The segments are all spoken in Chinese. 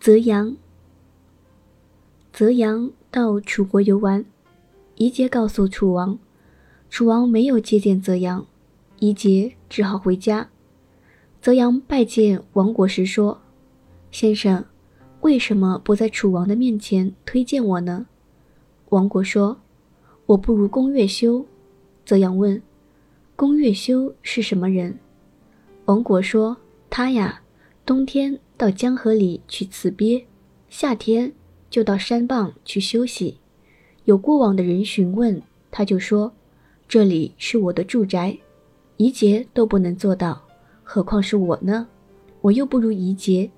泽阳，泽阳到楚国游玩，夷杰告诉楚王，楚王没有接见泽阳，夷杰只好回家。泽阳拜见王国时说：“先生，为什么不在楚王的面前推荐我呢？”王国说：“我不如公越修。”泽阳问：“公越修是什么人？”王国说：“他呀，冬天到江河里去刺鳖，夏天就到山傍去休息。有过往的人询问，他就说：‘这里是我的住宅，宜节都不能做到，何况是我呢？我又不如宜节。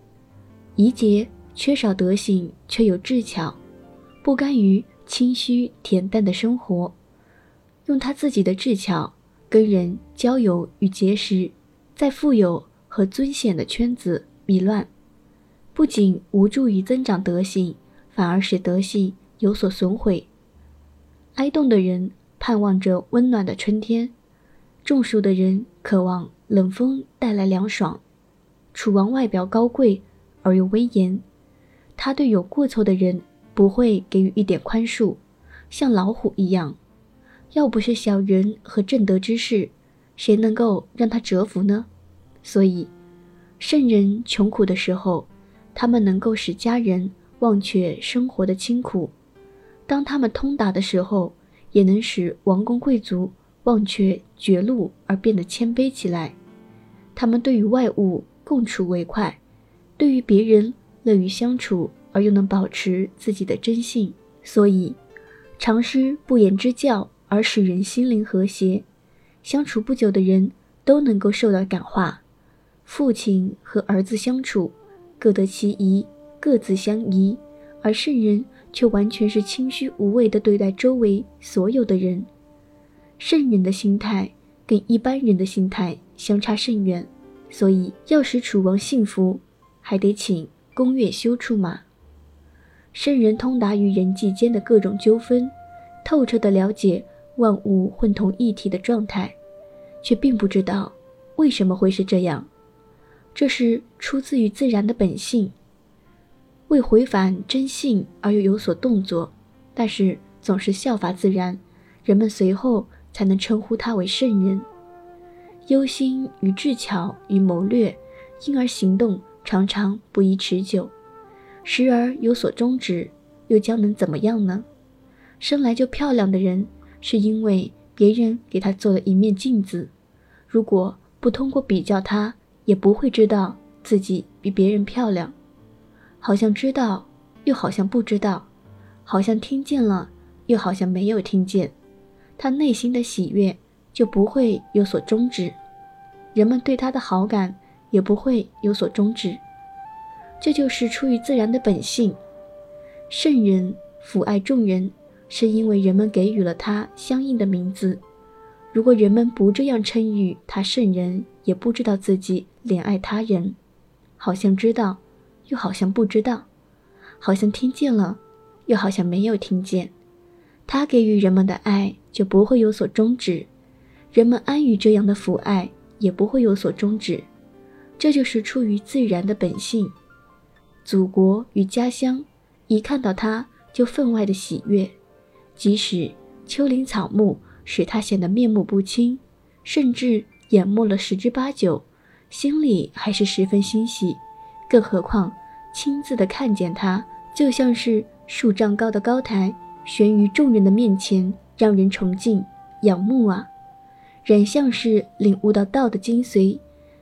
宜节缺少德行，却有智巧，不甘于。”清虚恬淡的生活，用他自己的智巧跟人交友与结识，在富有和尊显的圈子迷乱，不仅无助于增长德行，反而使德行有所损毁。哀冻的人盼望着温暖的春天，中暑的人渴望冷风带来凉爽。楚王外表高贵而又威严，他对有过错的人。不会给予一点宽恕，像老虎一样。要不是小人和正德之士，谁能够让他折服呢？所以，圣人穷苦的时候，他们能够使家人忘却生活的清苦；当他们通达的时候，也能使王公贵族忘却绝路而变得谦卑起来。他们对于外物共处为快，对于别人乐于相处。而又能保持自己的真性，所以常施不言之教，而使人心灵和谐。相处不久的人都能够受到感化。父亲和儿子相处，各得其宜，各自相宜；而圣人却完全是清虚无畏地对待周围所有的人。圣人的心态跟一般人的心态相差甚远，所以要使楚王幸福，还得请宫乐修出马。圣人通达于人际间的各种纠纷，透彻地了解万物混同一体的状态，却并不知道为什么会是这样。这是出自于自然的本性，为回返真性而又有所动作，但是总是效法自然，人们随后才能称呼他为圣人。忧心与智巧与谋略，因而行动常常不宜持久。时而有所终止，又将能怎么样呢？生来就漂亮的人，是因为别人给他做了一面镜子。如果不通过比较，他也不会知道自己比别人漂亮。好像知道，又好像不知道；好像听见了，又好像没有听见。他内心的喜悦就不会有所终止，人们对他的好感也不会有所终止。这就是出于自然的本性。圣人抚爱众人，是因为人们给予了他相应的名字。如果人们不这样称誉他，圣人也不知道自己怜爱他人，好像知道，又好像不知道，好像听见了，又好像没有听见。他给予人们的爱就不会有所终止，人们安于这样的父爱也不会有所终止。这就是出于自然的本性。祖国与家乡，一看到他就分外的喜悦，即使丘陵草木使他显得面目不清，甚至眼没了十之八九，心里还是十分欣喜。更何况亲自的看见他，就像是数丈高的高台悬于众人的面前，让人崇敬仰慕啊！人像是领悟到道的精髓，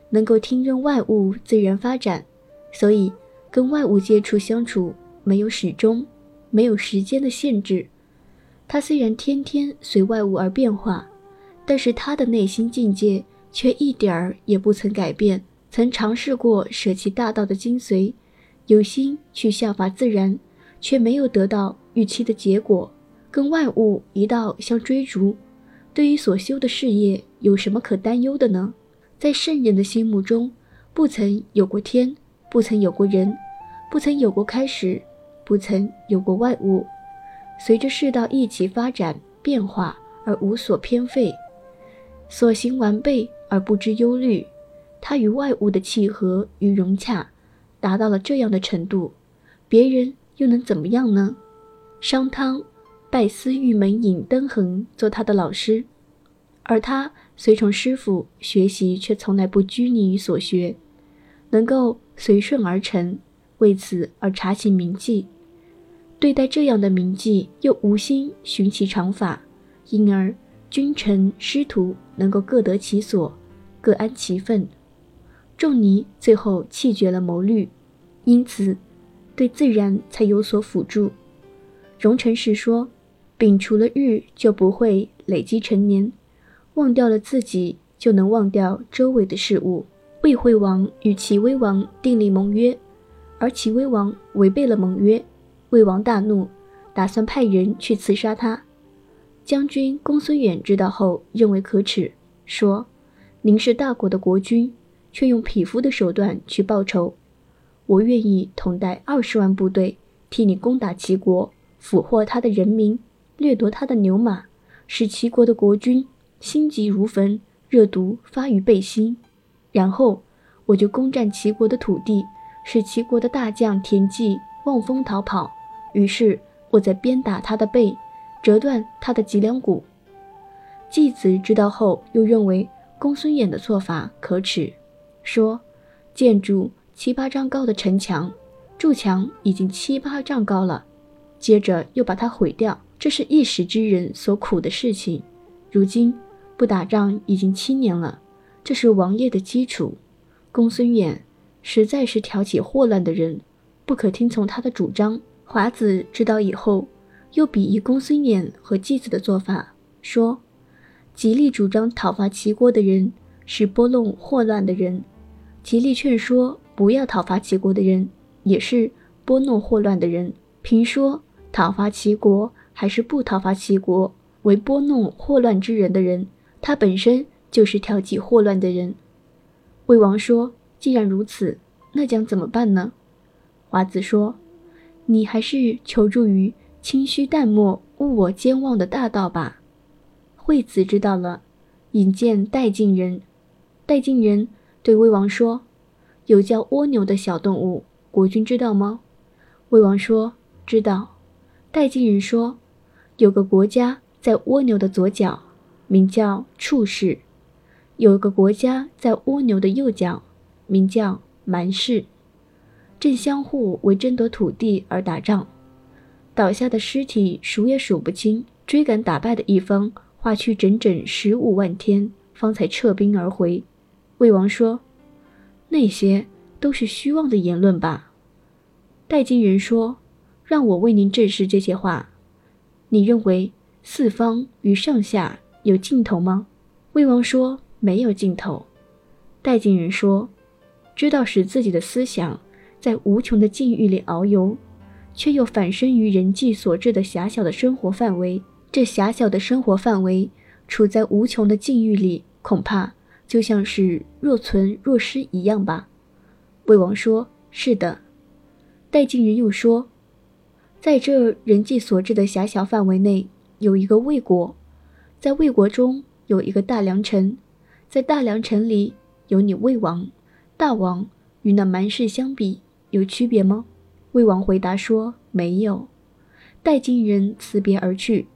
能够听任外物自然发展，所以。跟外物接触相处，没有始终，没有时间的限制。他虽然天天随外物而变化，但是他的内心境界却一点儿也不曾改变。曾尝试过舍弃大道的精髓，有心去效法自然，却没有得到预期的结果。跟万物一道相追逐，对于所修的事业有什么可担忧的呢？在圣人的心目中，不曾有过天。不曾有过人，不曾有过开始，不曾有过外物。随着世道一起发展变化而无所偏废，所行完备而不知忧虑。他与外物的契合与融洽，达到了这样的程度，别人又能怎么样呢？商汤拜司玉门尹登衡做他的老师，而他随从师傅学习，却从来不拘泥于所学，能够随顺而成，为此而查其名迹。对待这样的名迹，又无心寻其常法，因而君臣师徒能够各得其所，各安其分。仲尼最后弃绝了谋虑，因此对自然才有所辅助。荣成时说：“摒除了日，就不会累积成年；忘掉了自己，就能忘掉周围的事物。”魏惠王与齐威王订立盟约，而齐威王违背了盟约。魏王大怒，打算派人去刺杀他。将军公孙远知道后，认为可耻，说：“您是大国的国君，却用匹夫的手段去报仇。我愿意统带二十万部队，替你攻打齐国，俘获他的人民，掠夺他的牛马，使齐国的国君心急如焚，热毒发于背心。然后我就攻占齐国的土地，使齐国的大将田忌望风逃跑。”于是我在鞭打他的背，折断他的脊梁骨。继子知道后，又认为公孙衍的做法可耻，说：“建筑七八丈高的城墙，筑墙已经七八丈高了，接着又把它毁掉，这是一时之人所苦的事情。如今不打仗已经七年了，这是王业的基础。公孙衍实在是挑起祸乱的人，不可听从他的主张。”华子知道以后，又比喻公孙衍和继子的做法，说：“极力主张讨伐齐国的人是拨弄祸乱的人，极力劝说不要讨伐齐国的人也是拨弄祸乱的人。评说讨伐齐国还是不讨伐齐国为拨弄祸乱之人的人，他本身就是挑起祸乱的人。”魏王说：“既然如此，那将怎么办呢？”华子说。你还是求助于清虚淡漠、物我兼忘的大道吧。惠子知道了，引荐带晋人。带晋人对魏王说：“有叫蜗牛的小动物，国君知道吗？”魏王说：“知道。”带晋人说：“有个国家在蜗牛的左脚，名叫处氏；有个国家在蜗牛的右脚，名叫蛮氏。”正相互为争夺土地而打仗，倒下的尸体数也数不清。追赶打败的一方，花去整整十五万天，方才撤兵而回。魏王说：“那些都是虚妄的言论吧？”戴金人说：“让我为您证实这些话。你认为四方与上下有尽头吗？”魏王说：“没有尽头。”戴金人说：“知道使自己的思想。”在无穷的境遇里遨游，却又反身于人际所致的狭小的生活范围。这狭小的生活范围，处在无穷的境遇里，恐怕就像是若存若失一样吧。魏王说：“是的。”戴晋人又说：“在这人际所至的狭小范围内，有一个魏国，在魏国中有一个大梁城，在大梁城里有你魏王，大王与那蛮氏相比。”有区别吗？魏王回答说：“没有。”待晋人辞别而去，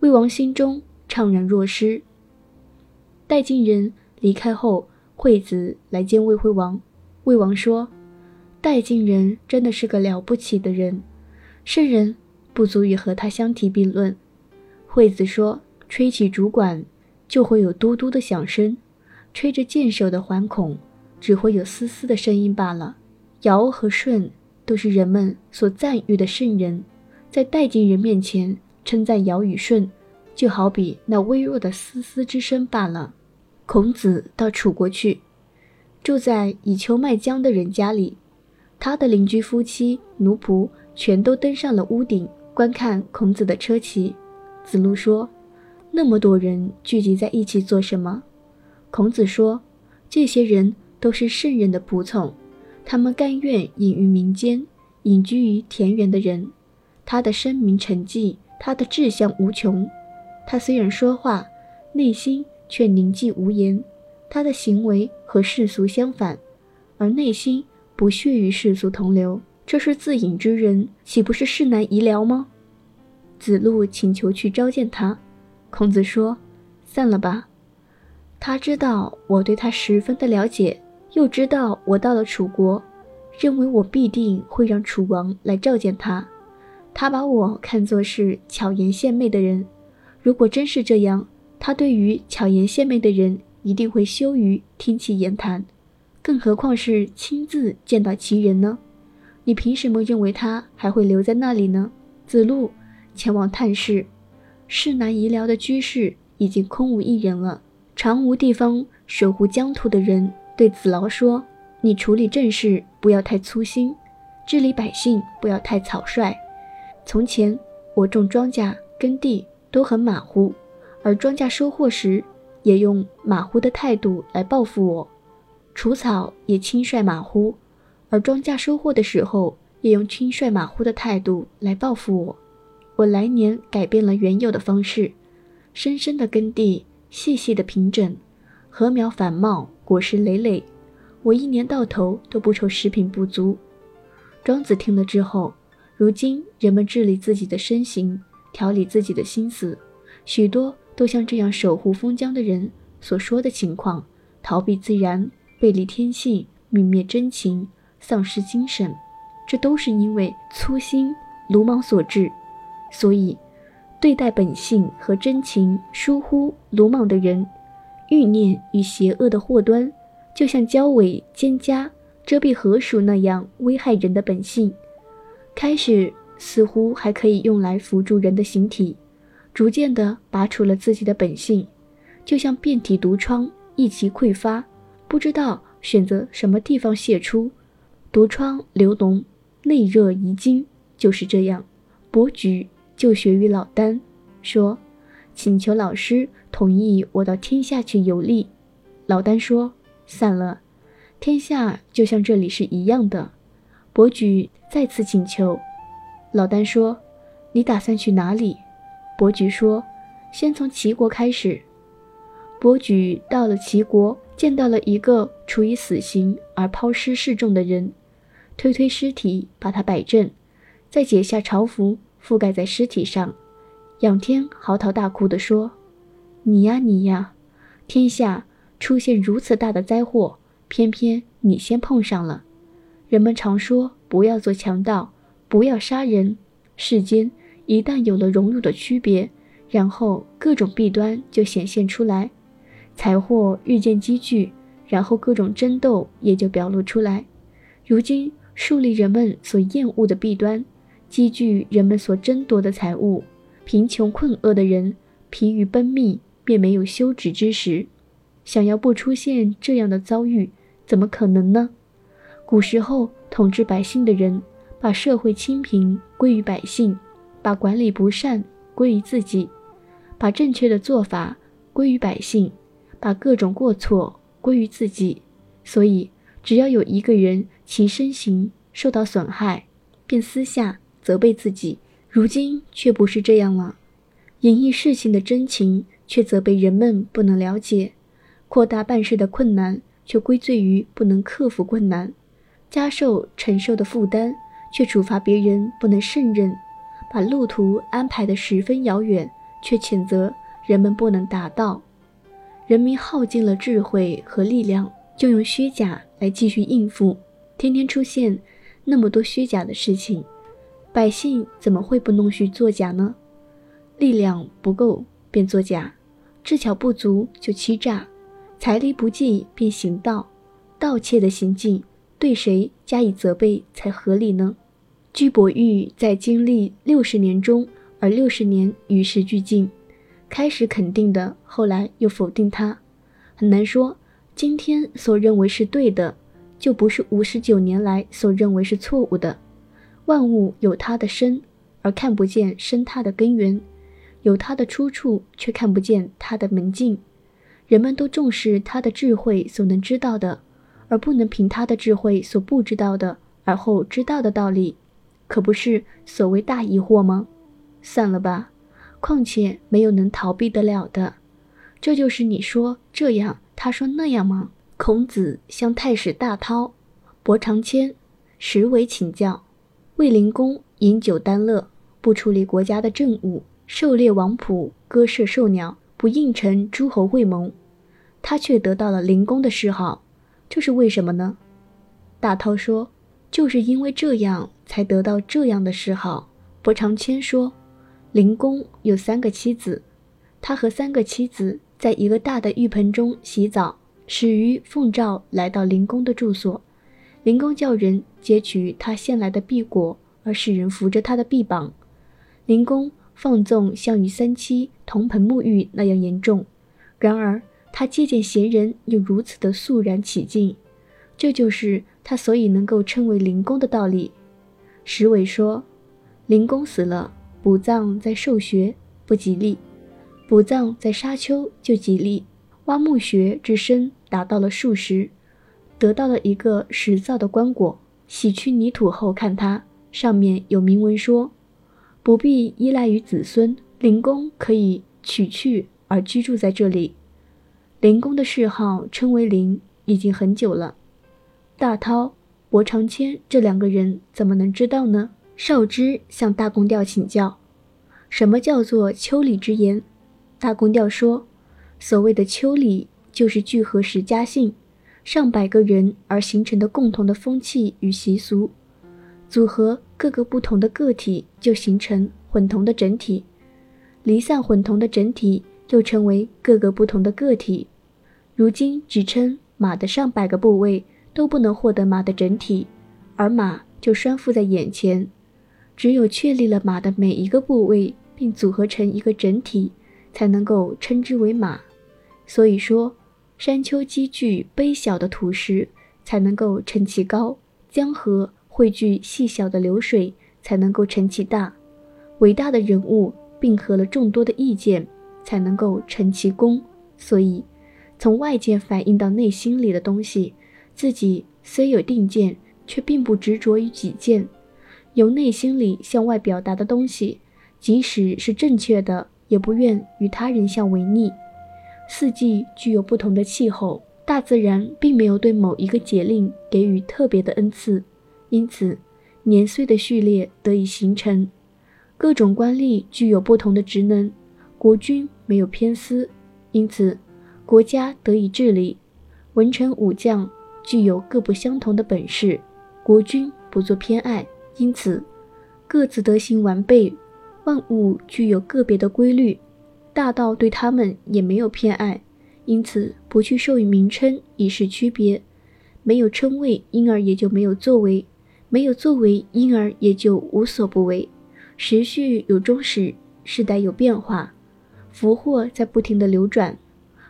魏王心中怅然若失。戴晋人离开后，惠子来见魏惠王。魏王说：“戴晋人真的是个了不起的人，圣人不足以和他相提并论。”惠子说：“吹起竹管，就会有嘟嘟的响声；吹着箭手的环孔，只会有嘶嘶的声音罢了。”尧和舜都是人们所赞誉的圣人，在戴晋人面前称赞尧与舜，就好比那微弱的丝丝之声罢了。孔子到楚国去，住在以丘卖姜的人家里，他的邻居夫妻、奴仆全都登上了屋顶观看孔子的车骑。子路说：“那么多人聚集在一起做什么？”孔子说：“这些人都是圣人的仆从。”他们甘愿隐于民间，隐居于田园的人，他的声名沉寂，他的志向无穷。他虽然说话，内心却宁静无言。他的行为和世俗相反，而内心不屑于世俗同流。这是自隐之人，岂不是世难遗聊吗？子路请求去召见他，孔子说：“散了吧。”他知道我对他十分的了解，又知道我到了楚国，认为我必定会让楚王来召见他。他把我看作是巧言献媚的人。如果真是这样，他对于巧言献媚的人一定会羞于听其言谈，更何况是亲自见到其人呢？你凭什么认为他还会留在那里呢？子路前往探视，世南夷辽的居室已经空无一人了，常无地方守护疆土的人对子劳说：“你处理政事不要太粗心，治理百姓不要太草率。从前我种庄稼耕地。”都很马虎，而庄稼收获时也用马虎的态度来报复我；除草也轻率马虎，而庄稼收获的时候也用轻率马虎的态度来报复我。我来年改变了原有的方式，深深的耕地，细细的平整，禾苗繁茂，果实累累。我一年到头都不愁食品不足。庄子听了之后，如今人们治理自己的身形。调理自己的心思，许多都像这样守护封疆的人所说的情况：逃避自然，背离天性，泯灭真情，丧失精神。这都是因为粗心、鲁莽所致。所以，对待本性和真情疏忽、鲁莽的人，欲念与邪恶的祸端，就像交尾蒹葭遮蔽河鼠那样危害人的本性。开始。似乎还可以用来辅助人的形体，逐渐地拔除了自己的本性，就像遍体毒疮，一齐溃发，不知道选择什么地方泄出，毒疮流脓，内热遗精，就是这样。伯举就学于老聃，说：“请求老师同意我到天下去游历。”老聃说：“散了，天下就像这里是一样的。”伯举再次请求。老丹说：“你打算去哪里？”伯举说：“先从齐国开始。”伯举到了齐国，见到了一个处以死刑而抛尸示众的人，推推尸体，把他摆正，再解下朝服覆盖在尸体上。仰天嚎啕大哭地说：“你呀你呀，天下出现如此大的灾祸，偏偏你先碰上了。人们常说不要做强盗。”不要杀人。世间一旦有了荣辱的区别，然后各种弊端就显现出来，财货日渐积聚，然后各种争斗也就表露出来。如今树立人们所厌恶的弊端，积聚人们所争夺的财物，贫穷困厄的人疲于奔命，便没有休止之时。想要不出现这样的遭遇，怎么可能呢？古时候统治百姓的人。把社会清贫归于百姓，把管理不善归于自己，把正确的做法归于百姓，把各种过错归于自己。所以，只要有一个人其身形受到损害，便私下责备自己。如今却不是这样了，隐匿事情的真情，却责备人们不能了解；扩大办事的困难，却归罪于不能克服困难；加受承受的负担。却处罚别人不能胜任，把路途安排得十分遥远，却谴责人们不能达到。人民耗尽了智慧和力量，就用虚假来继续应付，天天出现那么多虚假的事情，百姓怎么会不弄虚作假呢？力量不够便作假，智巧不足就欺诈，财力不济便行盗，盗窃的行径。对谁加以责备才合理呢？居伯玉在经历六十年中，而六十年与时俱进，开始肯定的，后来又否定他，很难说今天所认为是对的，就不是五十九年来所认为是错误的。万物有它的生，而看不见生它的根源；有它的出处，却看不见它的门径。人们都重视他的智慧所能知道的。而不能凭他的智慧所不知道的而后知道的道理，可不是所谓大疑惑吗？算了吧，况且没有能逃避得了的。这就是你说这样，他说那样吗？孔子向太史大韬、伯长谦实为请教，卫灵公饮酒耽乐，不处理国家的政务，狩猎王仆，割舍兽鸟，不应承诸侯会盟，他却得到了灵公的谥号，这是为什么呢？大涛说，就是因为这样才得到这样的谥号。伯长谦说，灵公有三个妻子，他和三个妻子在一个大的浴盆中洗澡。始于奉诏来到灵公的住所，灵公叫人截取他献来的璧果，而使人扶着他的臂膀。灵公放纵像与三妻同盆沐浴那样严重，然而他接见贤人又如此的肃然起敬，这就是他所以能够称为灵公的道理。石伟说，灵公死了，补葬在寿穴不吉利，补葬在沙丘就吉利。挖墓穴之深达到了数十，得到了一个石造的棺椁。洗去泥土后，看它上面有铭文说：“不必依赖于子孙，灵公可以取去而居住在这里。”灵公的谥号称为灵已经很久了。大韬、伯长谦这两个人怎么能知道呢？少之向大公调请教：“什么叫做丘礼之言？”大公调说。所谓的丘礼，就是聚合十家姓，上百个人而形成的共同的风气与习俗，组合各个不同的个体，就形成混同的整体；离散混同的整体，又成为各个不同的个体。如今只称马的上百个部位都不能获得马的整体，而马就拴附在眼前。只有确立了马的每一个部位，并组合成一个整体，才能够称之为马。所以说，山丘积聚卑小的土石，才能够成其高；江河汇聚细小的流水，才能够成其大。伟大的人物并合了众多的意见，才能够成其功。所以，从外界反映到内心里的东西，自己虽有定见，却并不执着于己见。由内心里向外表达的东西，即使是正确的，也不愿与他人相违逆。四季具有不同的气候，大自然并没有对某一个节令给予特别的恩赐，因此年岁的序列得以形成。各种官吏具有不同的职能，国君没有偏私，因此国家得以治理。文臣武将具有各不相同的本事，国君不做偏爱，因此各自德行完备。万物具有个别的规律。大道对他们也没有偏爱，因此不去授予名称以示区别。没有称谓，因而也就没有作为；没有作为，因而也就无所不为。时序有终始，世代有变化，福祸在不停的流转，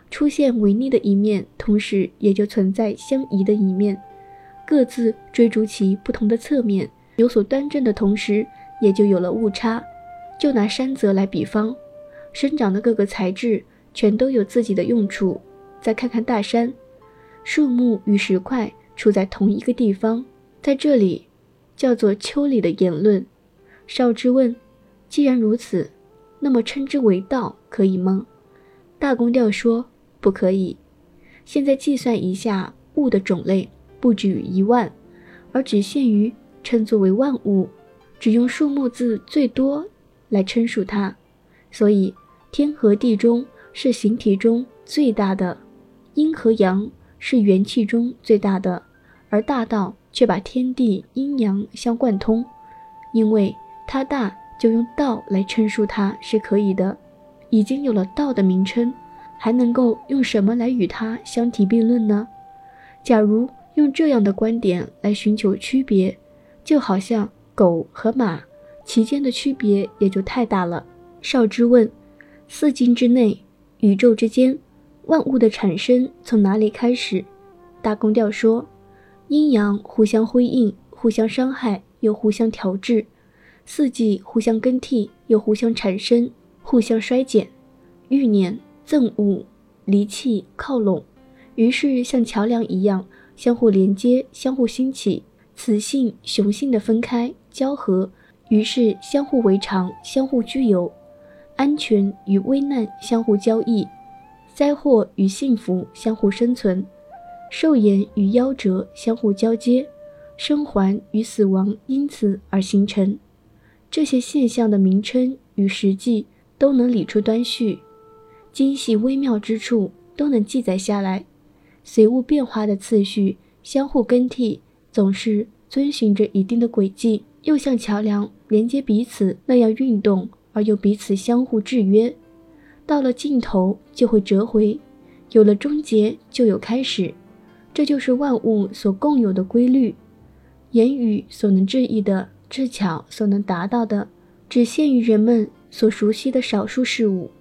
出现违逆的一面，同时也就存在相宜的一面，各自追逐其不同的侧面，有所端正的同时，也就有了误差。就拿山泽来比方。生长的各个材质全都有自己的用处。再看看大山，树木与石块处在同一个地方，在这里叫做丘里的言论。少之问：既然如此，那么称之为道可以吗？大公调说：不可以。现在计算一下物的种类，不止于一万，而只限于称作为万物，只用数目字最多来称述它，所以。天和地中是形体中最大的，阴和阳是元气中最大的，而大道却把天地阴阳相贯通，因为它大，就用道来称述它是可以的。已经有了道的名称，还能够用什么来与它相提并论呢？假如用这样的观点来寻求区别，就好像狗和马，其间的区别也就太大了。少之问。四境之内，宇宙之间，万物的产生从哪里开始？大公调说：阴阳互相辉映，互相伤害，又互相调制；四季互相更替，又互相产生，互相衰减。欲念憎恶，离弃靠拢，于是像桥梁一样相互连接，相互兴起。雌性雄性的分开交合，于是相互为常，相互居有。安全与危难相互交易，灾祸与幸福相互生存，寿延与夭折相互交接，生还与死亡因此而形成。这些现象的名称与实际都能理出端绪，精细微妙之处都能记载下来。随物变化的次序相互更替，总是遵循着一定的轨迹，又像桥梁连接彼此那样运动，而又彼此相互制约。到了尽头就会折回，有了终结就有开始，这就是万物所共有的规律。言语所能质疑的、智巧所能达到的，只限于人们所熟悉的少数事物。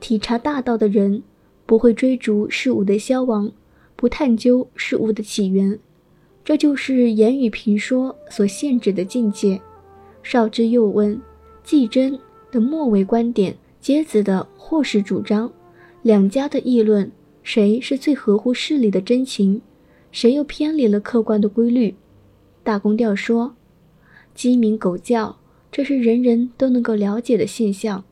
体察大道的人，不会追逐事物的消亡，不探究事物的起源。这就是言语评说所限制的境界。少之又问，季真的末尾观点。杰子的或是主张，两家的议论，谁是最合乎事理的真情，谁又偏离了客观的规律？大公调说，鸡鸣狗叫，这是人人都能够了解的现象。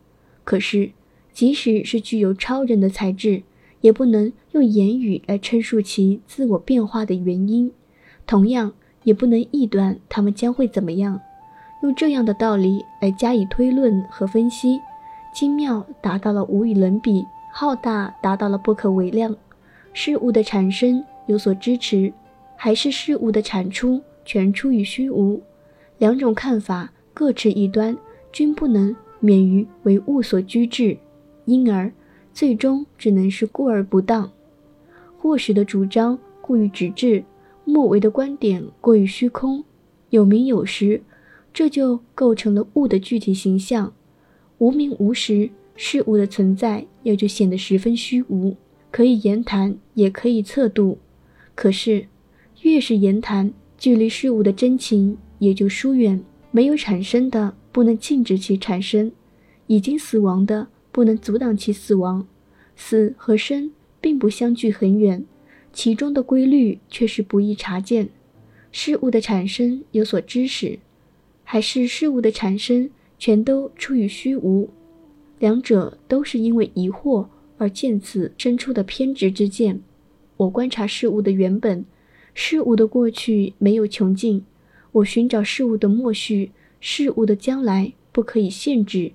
可是，即使是具有超人的才智，也不能用言语来陈述其自我变化的原因，同样也不能臆断他们将会怎么样。用这样的道理来加以推论和分析。精妙达到了无与伦比，浩大达到了不可为量。事物的产生有所支持，还是事物的产出全出于虚无？两种看法各持一端，均不能免于为物所拘制，因而最终只能是过而不当。或时的主张过于直至，莫为的观点过于虚空，有名有实，这就构成了物的具体形象。无名无实，事物的存在也就显得十分虚无，可以言谈，也可以测度。可是，越是言谈，距离事物的真情也就疏远。没有产生的，不能禁止其产生；已经死亡的，不能阻挡其死亡。死和生并不相距很远，其中的规律却是不易察见。事物的产生有所知识，还是事物的产生？全都出于虚无，两者都是因为疑惑而见此生出的偏执之见。我观察事物的原本，事物的过去没有穷尽；我寻找事物的末序，事物的将来不可以限制。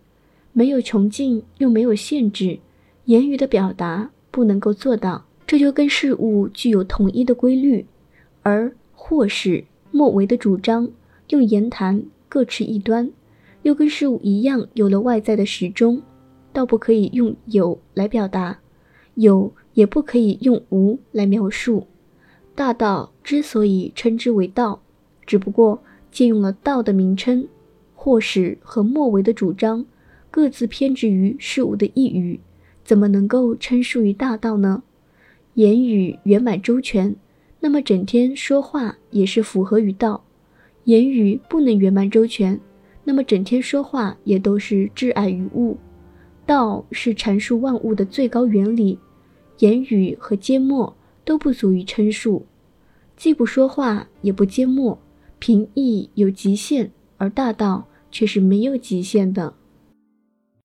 没有穷尽又没有限制，言语的表达不能够做到。这就跟事物具有统一的规律，而或是莫为的主张，用言谈各持一端。又跟事物一样，有了外在的时钟，倒不可以用有来表达，有也不可以用无来描述。大道之所以称之为道，只不过借用了道的名称，或使和末为的主张各自偏执于事物的一隅，怎么能够称述于大道呢？言语圆满周全，那么整天说话也是符合于道；言语不能圆满周全。那么整天说话也都是挚爱于物，道是阐述万物的最高原理，言语和缄默都不足以称述，既不说话也不缄默，平易有极限，而大道却是没有极限的。